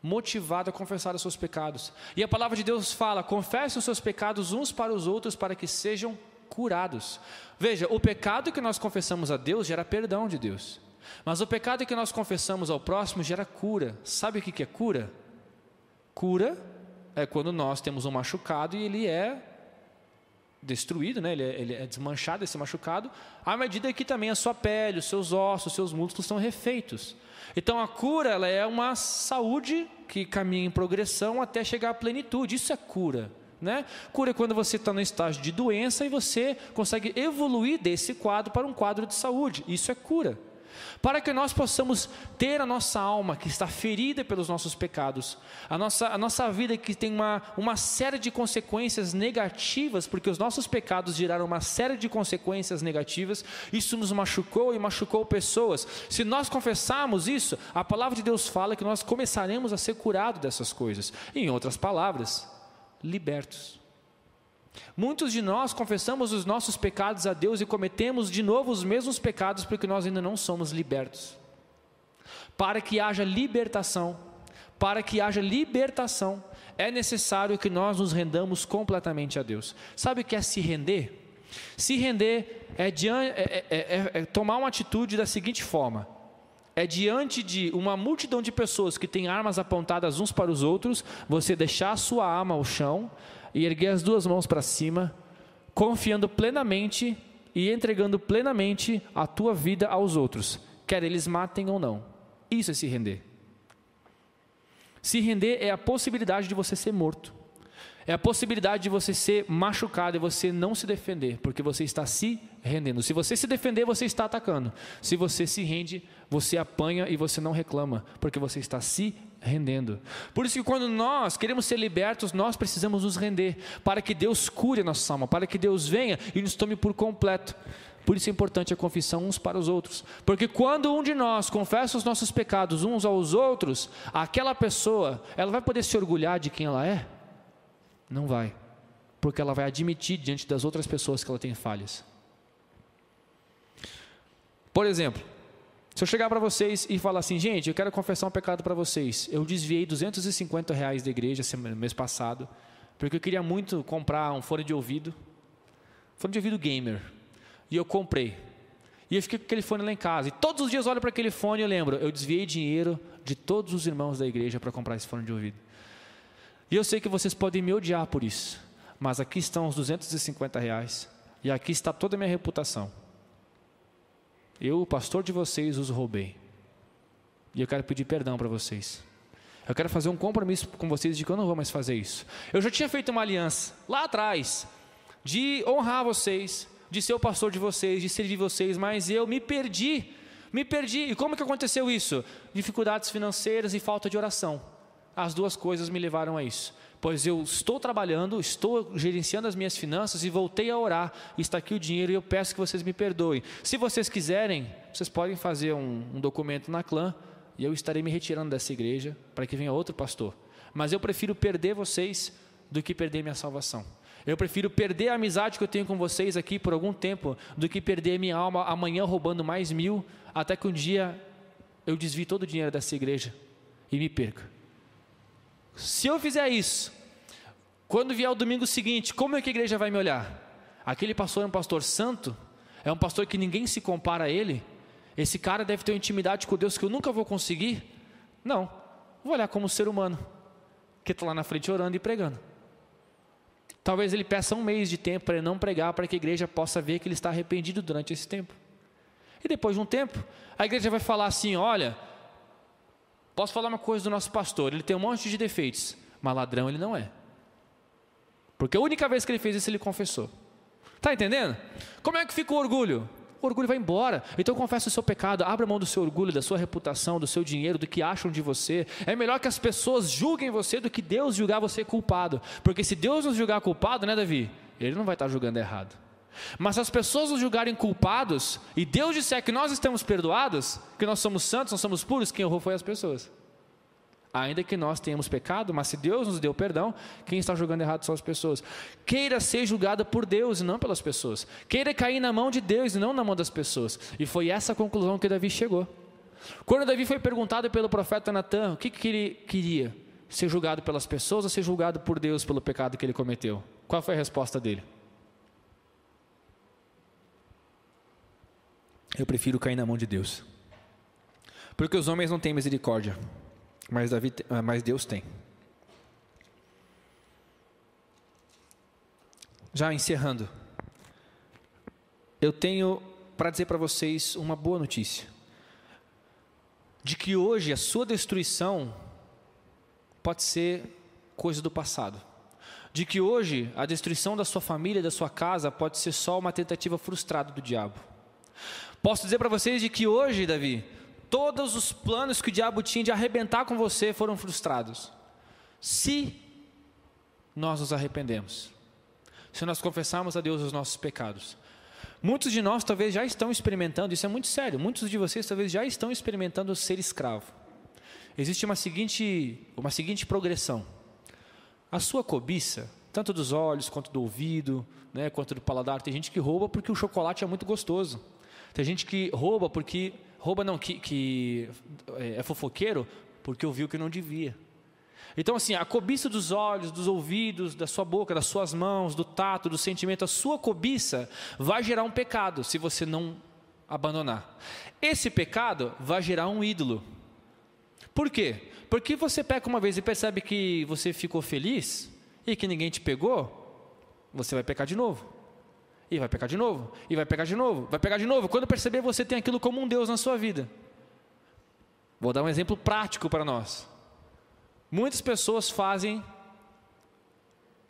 motivada a confessar os seus pecados. E a palavra de Deus fala: confesse os seus pecados uns para os outros para que sejam curados. Veja, o pecado que nós confessamos a Deus gera perdão de Deus. Mas o pecado que nós confessamos ao próximo gera cura. Sabe o que é cura? Cura é quando nós temos um machucado e ele é destruído, né? ele, é, ele é desmanchado, esse machucado, à medida que também a sua pele, os seus ossos, os seus músculos são refeitos. Então a cura ela é uma saúde que caminha em progressão até chegar à plenitude. Isso é cura. Né? Cura é quando você está no estágio de doença e você consegue evoluir desse quadro para um quadro de saúde. Isso é cura para que nós possamos ter a nossa alma que está ferida pelos nossos pecados, a nossa, a nossa vida que tem uma, uma série de consequências negativas, porque os nossos pecados geraram uma série de consequências negativas, isso nos machucou e machucou pessoas. Se nós confessarmos isso, a palavra de Deus fala que nós começaremos a ser curados dessas coisas. Em outras palavras, libertos. Muitos de nós confessamos os nossos pecados a Deus e cometemos de novo os mesmos pecados porque nós ainda não somos libertos. Para que haja libertação, para que haja libertação, é necessário que nós nos rendamos completamente a Deus. Sabe o que é se render? Se render é, é, é, é, tomar uma atitude da seguinte forma: é diante de uma multidão de pessoas que têm armas apontadas uns para os outros, você deixar a sua arma ao chão e erguer as duas mãos para cima, confiando plenamente e entregando plenamente a tua vida aos outros, quer eles matem ou não. Isso é se render. Se render é a possibilidade de você ser morto. É a possibilidade de você ser machucado e você não se defender, porque você está se rendendo. Se você se defender, você está atacando. Se você se rende, você apanha e você não reclama, porque você está se rendendo. Por isso que quando nós queremos ser libertos, nós precisamos nos render, para que Deus cure a nossa alma, para que Deus venha e nos tome por completo. Por isso é importante a confissão uns para os outros. Porque quando um de nós confessa os nossos pecados uns aos outros, aquela pessoa, ela vai poder se orgulhar de quem ela é? Não vai, porque ela vai admitir diante das outras pessoas que ela tem falhas. Por exemplo, se eu chegar para vocês e falar assim, gente, eu quero confessar um pecado para vocês. Eu desviei 250 reais da igreja mês passado, porque eu queria muito comprar um fone de ouvido, fone de ouvido gamer, e eu comprei. E eu fiquei com aquele fone lá em casa. E todos os dias eu olho para aquele fone e eu lembro, eu desviei dinheiro de todos os irmãos da igreja para comprar esse fone de ouvido. E eu sei que vocês podem me odiar por isso, mas aqui estão os 250 reais e aqui está toda a minha reputação. Eu, o pastor de vocês, os roubei. E eu quero pedir perdão para vocês. Eu quero fazer um compromisso com vocês de que eu não vou mais fazer isso. Eu já tinha feito uma aliança lá atrás de honrar vocês, de ser o pastor de vocês, de servir vocês, mas eu me perdi. Me perdi. E como que aconteceu isso? Dificuldades financeiras e falta de oração. As duas coisas me levaram a isso. Pois eu estou trabalhando, estou gerenciando as minhas finanças e voltei a orar. Está aqui o dinheiro e eu peço que vocês me perdoem. Se vocês quiserem, vocês podem fazer um, um documento na clã e eu estarei me retirando dessa igreja para que venha outro pastor. Mas eu prefiro perder vocês do que perder minha salvação. Eu prefiro perder a amizade que eu tenho com vocês aqui por algum tempo do que perder minha alma amanhã roubando mais mil, até que um dia eu desvie todo o dinheiro dessa igreja e me perca. Se eu fizer isso, quando vier o domingo seguinte, como é que a igreja vai me olhar? Aquele pastor é um pastor santo? É um pastor que ninguém se compara a ele? Esse cara deve ter uma intimidade com Deus que eu nunca vou conseguir? Não. Vou olhar como ser humano, que está lá na frente orando e pregando. Talvez ele peça um mês de tempo para não pregar, para que a igreja possa ver que ele está arrependido durante esse tempo. E depois de um tempo, a igreja vai falar assim: olha, Posso falar uma coisa do nosso pastor: ele tem um monte de defeitos, mas ladrão ele não é. Porque a única vez que ele fez isso, ele confessou. Está entendendo? Como é que fica o orgulho? O orgulho vai embora. Então confessa o seu pecado, abra mão do seu orgulho, da sua reputação, do seu dinheiro, do que acham de você. É melhor que as pessoas julguem você do que Deus julgar você culpado. Porque se Deus nos julgar culpado, né, Davi? Ele não vai estar julgando errado. Mas se as pessoas nos julgarem culpados e Deus disser que nós estamos perdoados, que nós somos santos, nós somos puros, quem errou foi as pessoas. Ainda que nós tenhamos pecado, mas se Deus nos deu perdão, quem está julgando errado são as pessoas. Queira ser julgado por Deus e não pelas pessoas. Queira cair na mão de Deus e não na mão das pessoas. E foi essa conclusão que Davi chegou. Quando Davi foi perguntado pelo profeta Natan o que, que ele queria, ser julgado pelas pessoas ou ser julgado por Deus pelo pecado que ele cometeu, qual foi a resposta dele? Eu prefiro cair na mão de Deus. Porque os homens não têm misericórdia, mas, Davi, ah, mas Deus tem. Já encerrando, eu tenho para dizer para vocês uma boa notícia: de que hoje a sua destruição pode ser coisa do passado. De que hoje a destruição da sua família, da sua casa, pode ser só uma tentativa frustrada do diabo. Posso dizer para vocês de que hoje, Davi, todos os planos que o diabo tinha de arrebentar com você foram frustrados. Se nós nos arrependemos, se nós confessarmos a Deus os nossos pecados. Muitos de nós talvez já estão experimentando, isso é muito sério, muitos de vocês talvez já estão experimentando ser escravo. Existe uma seguinte, uma seguinte progressão. A sua cobiça, tanto dos olhos quanto do ouvido, né, quanto do paladar, tem gente que rouba porque o chocolate é muito gostoso. Tem gente que rouba porque. Rouba não, que, que é, é fofoqueiro porque ouviu que não devia. Então, assim, a cobiça dos olhos, dos ouvidos, da sua boca, das suas mãos, do tato, do sentimento, a sua cobiça vai gerar um pecado se você não abandonar. Esse pecado vai gerar um ídolo. Por quê? Porque você peca uma vez e percebe que você ficou feliz e que ninguém te pegou, você vai pecar de novo. E vai pecar de novo, e vai pecar de novo, vai pecar de novo. Quando perceber, você tem aquilo como um Deus na sua vida. Vou dar um exemplo prático para nós. Muitas pessoas fazem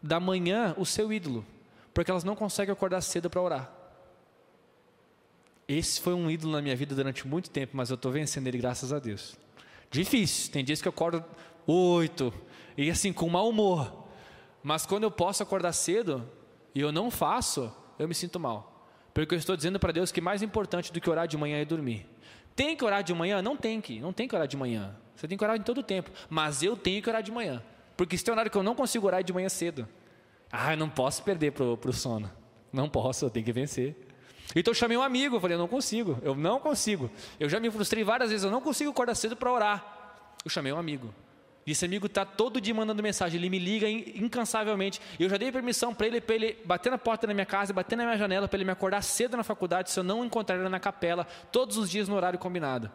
da manhã o seu ídolo, porque elas não conseguem acordar cedo para orar. Esse foi um ídolo na minha vida durante muito tempo, mas eu estou vencendo ele graças a Deus. Difícil, tem dias que eu acordo oito, e assim, com mau humor. Mas quando eu posso acordar cedo e eu não faço, eu me sinto mal. Porque eu estou dizendo para Deus que mais importante do que orar de manhã é dormir. Tem que orar de manhã? Não tem que, não tem que orar de manhã. Você tem que orar em todo o tempo. Mas eu tenho que orar de manhã. Porque se tem horário que eu não consigo orar de manhã cedo. Ah, eu não posso perder para o sono. Não posso, eu tenho que vencer. Então eu chamei um amigo, falei, eu não consigo, eu não consigo. Eu já me frustrei várias vezes, eu não consigo acordar cedo para orar. Eu chamei um amigo. Esse amigo está todo dia mandando mensagem, ele me liga incansavelmente. Eu já dei permissão para ele, para ele bater na porta da minha casa, bater na minha janela, para ele me acordar cedo na faculdade, se eu não encontrar ele na capela, todos os dias no horário combinado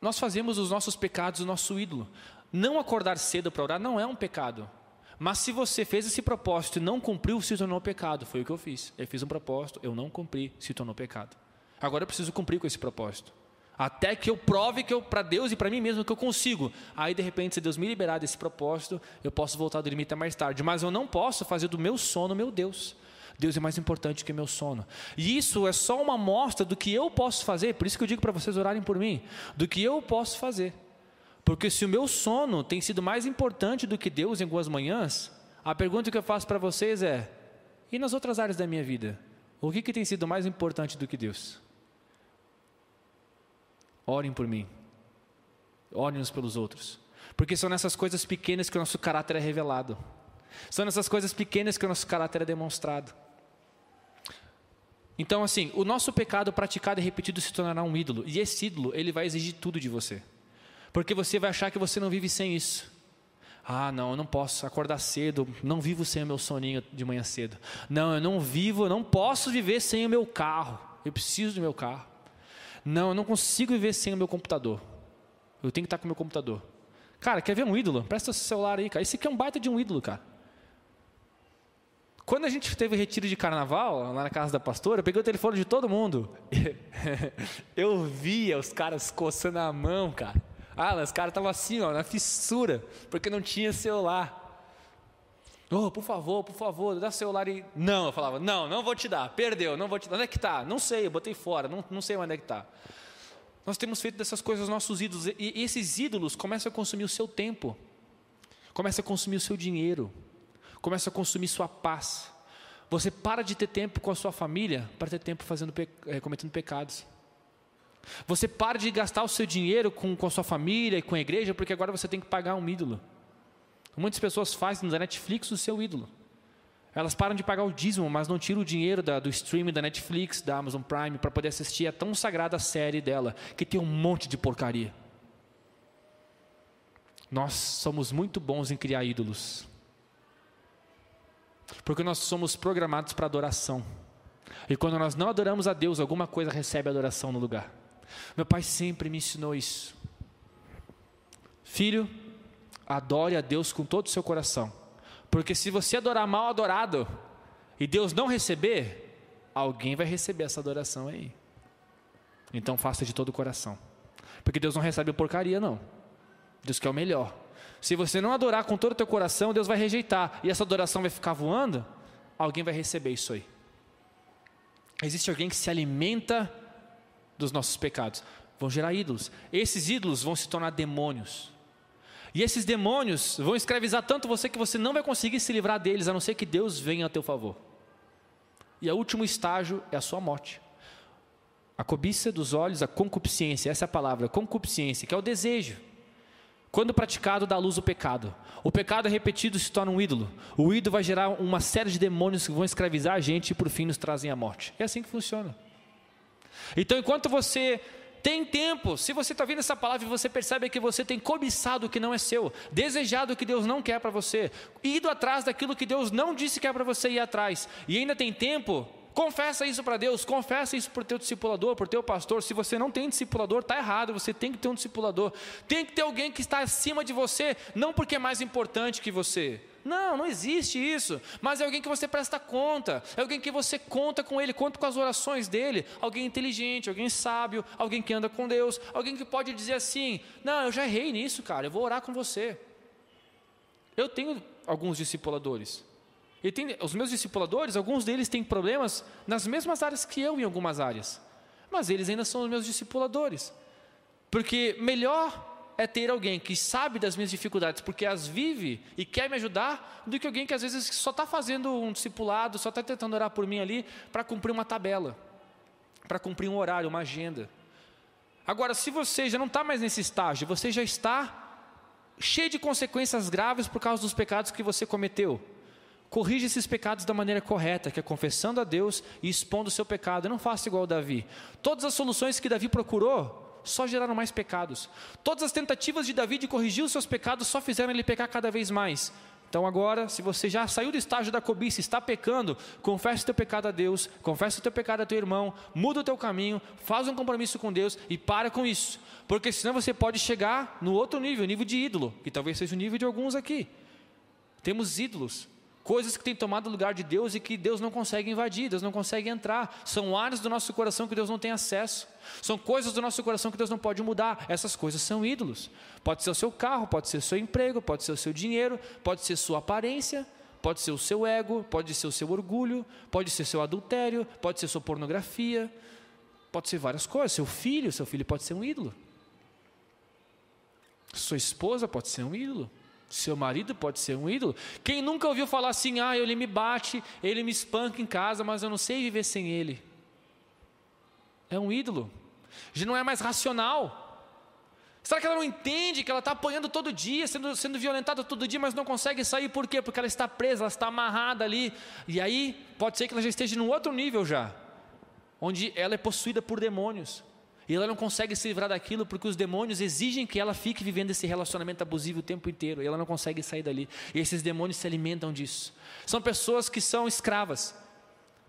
nós fazemos os nossos pecados o nosso ídolo. Não acordar cedo para orar não é um pecado. Mas se você fez esse propósito e não cumpriu, se tornou pecado. Foi o que eu fiz. Eu fiz um propósito, eu não cumpri, se tornou pecado. Agora eu preciso cumprir com esse propósito. Até que eu prove que eu para Deus e para mim mesmo que eu consigo. Aí de repente, se Deus me liberar desse propósito, eu posso voltar a dormir até mais tarde. Mas eu não posso fazer do meu sono meu Deus. Deus é mais importante que meu sono. E isso é só uma amostra do que eu posso fazer, por isso que eu digo para vocês orarem por mim, do que eu posso fazer. Porque se o meu sono tem sido mais importante do que Deus em algumas manhãs, a pergunta que eu faço para vocês é: e nas outras áreas da minha vida? O que, que tem sido mais importante do que Deus? Orem por mim. Orem uns pelos outros. Porque são nessas coisas pequenas que o nosso caráter é revelado. São nessas coisas pequenas que o nosso caráter é demonstrado. Então, assim, o nosso pecado praticado e repetido se tornará um ídolo. E esse ídolo, ele vai exigir tudo de você. Porque você vai achar que você não vive sem isso. Ah, não, eu não posso acordar cedo, não vivo sem o meu soninho de manhã cedo. Não, eu não vivo, eu não posso viver sem o meu carro. Eu preciso do meu carro. Não, eu não consigo viver sem o meu computador. Eu tenho que estar com o meu computador. Cara, quer ver um ídolo? Presta seu celular aí, cara. Esse aqui é um baita de um ídolo, cara. Quando a gente teve retiro de carnaval, lá na casa da pastora, eu peguei o telefone de todo mundo. eu via os caras coçando a mão, cara. Ah, os caras estavam assim, ó, na fissura, porque não tinha celular. Oh, por favor, por favor, dá celular e. Não, eu falava, não, não vou te dar, perdeu, não vou te dar. Onde é que está? Não sei, eu botei fora, não, não sei onde é que está. Nós temos feito dessas coisas nossos ídolos, e esses ídolos começam a consumir o seu tempo, começam a consumir o seu dinheiro, começa a consumir sua paz. Você para de ter tempo com a sua família para ter tempo fazendo, é, cometendo pecados. Você para de gastar o seu dinheiro com, com a sua família e com a igreja porque agora você tem que pagar um ídolo. Muitas pessoas fazem da Netflix o seu ídolo. Elas param de pagar o dízimo, mas não tiram o dinheiro da, do streaming da Netflix, da Amazon Prime, para poder assistir a tão sagrada série dela, que tem um monte de porcaria. Nós somos muito bons em criar ídolos. Porque nós somos programados para adoração. E quando nós não adoramos a Deus, alguma coisa recebe adoração no lugar. Meu pai sempre me ensinou isso. Filho, adore a Deus com todo o seu coração. Porque se você adorar mal adorado e Deus não receber, alguém vai receber essa adoração aí. Então faça de todo o coração. Porque Deus não recebe porcaria, não. Deus quer o melhor. Se você não adorar com todo o teu coração, Deus vai rejeitar. E essa adoração vai ficar voando, alguém vai receber isso aí. Existe alguém que se alimenta dos nossos pecados. Vão gerar ídolos. Esses ídolos vão se tornar demônios. E esses demônios vão escravizar tanto você que você não vai conseguir se livrar deles, a não ser que Deus venha a teu favor. E o último estágio é a sua morte. A cobiça dos olhos, a concupiscência, essa é a palavra, concupiscência, que é o desejo. Quando praticado, dá luz o pecado. O pecado repetido se torna um ídolo. O ídolo vai gerar uma série de demônios que vão escravizar a gente e por fim nos trazem a morte. É assim que funciona. Então, enquanto você Tem tempo. Se você está vendo essa palavra e você percebe que você tem cobiçado o que não é seu, desejado o que Deus não quer para você, ido atrás daquilo que Deus não disse que é para você ir atrás, e ainda tem tempo, Confessa isso para Deus, confessa isso para o teu discipulador, para o teu pastor. Se você não tem discipulador, está errado, você tem que ter um discipulador. Tem que ter alguém que está acima de você, não porque é mais importante que você. Não, não existe isso. Mas é alguém que você presta conta, é alguém que você conta com ele, conta com as orações dele. Alguém inteligente, alguém sábio, alguém que anda com Deus, alguém que pode dizer assim: Não, eu já errei nisso, cara, eu vou orar com você. Eu tenho alguns discipuladores. E tem, os meus discipuladores, alguns deles têm problemas nas mesmas áreas que eu em algumas áreas. Mas eles ainda são os meus discipuladores. Porque melhor é ter alguém que sabe das minhas dificuldades, porque as vive e quer me ajudar, do que alguém que às vezes só está fazendo um discipulado, só está tentando orar por mim ali para cumprir uma tabela, para cumprir um horário, uma agenda. Agora, se você já não está mais nesse estágio, você já está cheio de consequências graves por causa dos pecados que você cometeu. Corrija esses pecados da maneira correta, que é confessando a Deus e expondo o seu pecado. Não faça igual Davi. Todas as soluções que Davi procurou só geraram mais pecados. Todas as tentativas de Davi de corrigir os seus pecados só fizeram ele pecar cada vez mais. Então agora, se você já saiu do estágio da cobiça, está pecando, confesse o teu pecado a Deus, confesse o teu pecado a teu irmão, muda o teu caminho, faz um compromisso com Deus e para com isso. Porque senão você pode chegar no outro nível, nível de ídolo, que talvez seja o nível de alguns aqui. Temos ídolos, coisas que têm tomado lugar de Deus e que Deus não consegue invadir, Deus não consegue entrar. São áreas do nosso coração que Deus não tem acesso. São coisas do nosso coração que Deus não pode mudar. Essas coisas são ídolos. Pode ser o seu carro, pode ser o seu emprego, pode ser o seu dinheiro, pode ser sua aparência, pode ser o seu ego, pode ser o seu orgulho, pode ser seu adultério, pode ser sua pornografia, pode ser várias coisas. Seu filho, seu filho pode ser um ídolo. Sua esposa pode ser um ídolo. Seu marido pode ser um ídolo. Quem nunca ouviu falar assim, ah, ele me bate, ele me espanca em casa, mas eu não sei viver sem ele. É um ídolo. Já não é mais racional. Será que ela não entende que ela está apanhando todo dia, sendo, sendo violentada todo dia, mas não consegue sair? Por quê? Porque ela está presa, ela está amarrada ali. E aí, pode ser que ela já esteja num outro nível já, onde ela é possuída por demônios. E ela não consegue se livrar daquilo porque os demônios exigem que ela fique vivendo esse relacionamento abusivo o tempo inteiro. E ela não consegue sair dali. E esses demônios se alimentam disso. São pessoas que são escravas.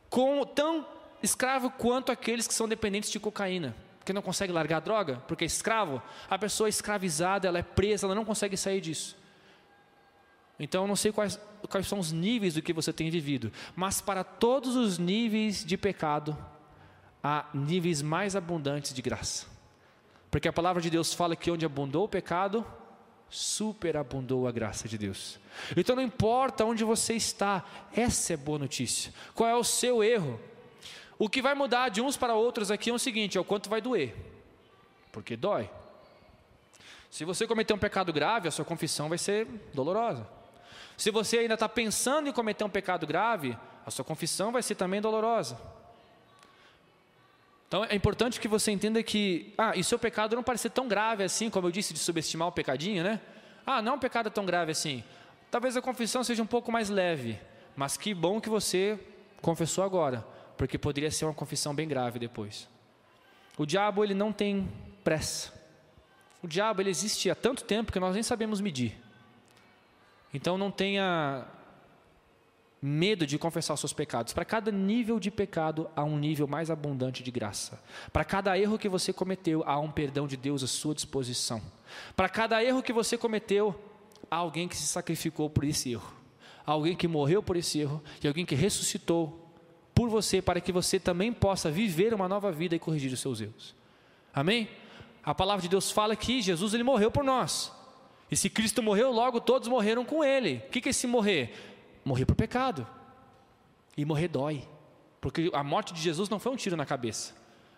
Com, tão escravo quanto aqueles que são dependentes de cocaína. Que não consegue largar a droga, porque é escravo. A pessoa é escravizada, ela é presa, ela não consegue sair disso. Então, eu não sei quais, quais são os níveis do que você tem vivido, mas para todos os níveis de pecado, a níveis mais abundantes de graça. Porque a palavra de Deus fala que onde abundou o pecado, superabundou a graça de Deus. Então não importa onde você está, essa é boa notícia. Qual é o seu erro? O que vai mudar de uns para outros aqui é o seguinte: é o quanto vai doer. Porque dói. Se você cometer um pecado grave, a sua confissão vai ser dolorosa. Se você ainda está pensando em cometer um pecado grave, a sua confissão vai ser também dolorosa. Então é importante que você entenda que, ah, e seu pecado não parece ser tão grave assim, como eu disse, de subestimar o pecadinho, né? Ah, não é um pecado tão grave assim. Talvez a confissão seja um pouco mais leve, mas que bom que você confessou agora, porque poderia ser uma confissão bem grave depois. O diabo, ele não tem pressa. O diabo, ele existe há tanto tempo que nós nem sabemos medir. Então não tenha medo de confessar os seus pecados. Para cada nível de pecado, há um nível mais abundante de graça. Para cada erro que você cometeu, há um perdão de Deus à sua disposição. Para cada erro que você cometeu, há alguém que se sacrificou por esse erro. Há alguém que morreu por esse erro e alguém que ressuscitou por você para que você também possa viver uma nova vida e corrigir os seus erros. Amém? A palavra de Deus fala que Jesus ele morreu por nós. E se Cristo morreu, logo todos morreram com ele. O que é esse morrer? Morrer por pecado. E morrer dói. Porque a morte de Jesus não foi um tiro na cabeça.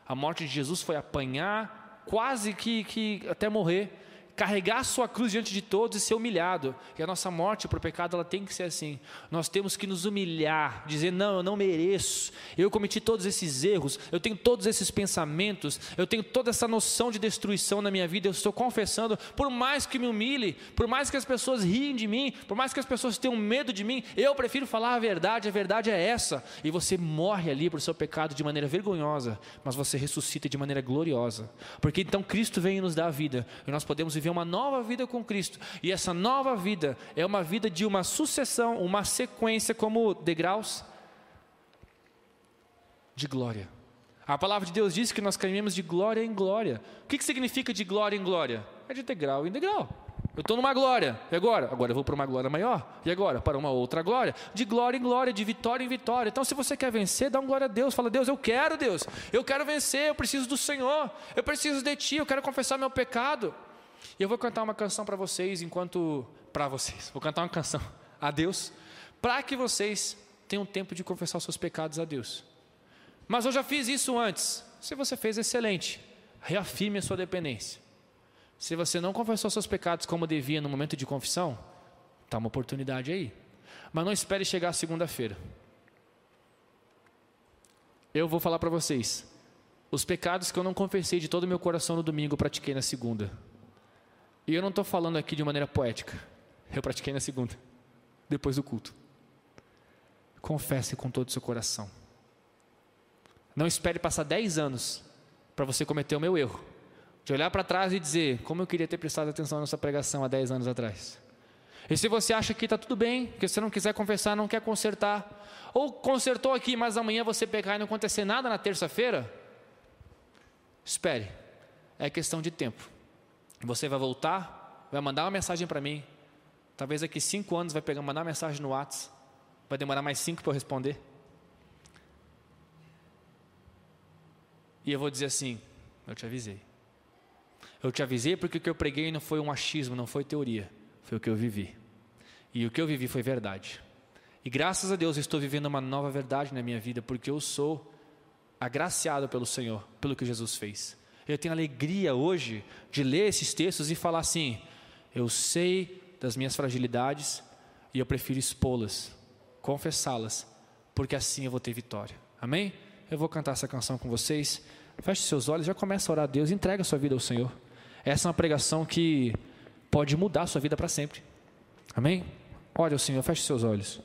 A morte de Jesus foi apanhar, quase que, que até morrer. Carregar a sua cruz diante de todos e ser humilhado. E a nossa morte por pecado ela tem que ser assim. Nós temos que nos humilhar, dizer: "Não, eu não mereço. Eu cometi todos esses erros, eu tenho todos esses pensamentos, eu tenho toda essa noção de destruição na minha vida. Eu estou confessando, por mais que me humilhe, por mais que as pessoas riem de mim, por mais que as pessoas tenham medo de mim, eu prefiro falar a verdade. A verdade é essa. E você morre ali por seu pecado de maneira vergonhosa, mas você ressuscita de maneira gloriosa. Porque então Cristo vem e nos dá a vida, e nós podemos viver uma nova vida com Cristo. E essa nova vida é uma vida de uma sucessão, uma sequência como degraus de glória. A palavra de Deus diz que nós caminhamos de glória em glória. O que, que significa de glória em glória? É de degrau em degrau. Eu estou numa glória, e agora? Agora eu vou para uma glória maior, e agora? Para uma outra glória, de glória em glória, de vitória em vitória. Então, se você quer vencer, dá uma glória a Deus, fala: Deus, eu quero, Deus, eu quero vencer, eu preciso do Senhor, eu preciso de Ti, eu quero confessar meu pecado. E eu vou cantar uma canção para vocês, enquanto. Para vocês, vou cantar uma canção a Deus, para que vocês tenham tempo de confessar os seus pecados a Deus. Mas eu já fiz isso antes. Se você fez, excelente. Reafirme a sua dependência. Se você não confessou seus pecados como devia no momento de confissão, está uma oportunidade aí. Mas não espere chegar segunda-feira. Eu vou falar para vocês. Os pecados que eu não confessei de todo o meu coração no domingo, eu pratiquei na segunda. E eu não estou falando aqui de maneira poética. Eu pratiquei na segunda, depois do culto. Confesse com todo o seu coração. Não espere passar 10 anos para você cometer o meu erro. De olhar para trás e dizer, como eu queria ter prestado atenção nessa pregação há 10 anos atrás. E se você acha que está tudo bem, que você não quiser confessar, não quer consertar, ou consertou aqui, mas amanhã você pecar e não acontecer nada na terça-feira, espere, é questão de tempo. Você vai voltar, vai mandar uma mensagem para mim. Talvez daqui cinco anos vai pegar, mandar uma mensagem no WhatsApp. Vai demorar mais cinco para eu responder. E eu vou dizer assim: eu te avisei. Eu te avisei porque o que eu preguei não foi um achismo, não foi teoria, foi o que eu vivi. E o que eu vivi foi verdade. E graças a Deus eu estou vivendo uma nova verdade na minha vida, porque eu sou agraciado pelo Senhor, pelo que Jesus fez. Eu tenho alegria hoje de ler esses textos e falar assim: eu sei das minhas fragilidades e eu prefiro expô-las, confessá-las, porque assim eu vou ter vitória. Amém? Eu vou cantar essa canção com vocês. Feche seus olhos, já começa a orar a Deus, entrega a sua vida ao Senhor. Essa é uma pregação que pode mudar a sua vida para sempre. Amém? Olha Senhor, feche seus olhos.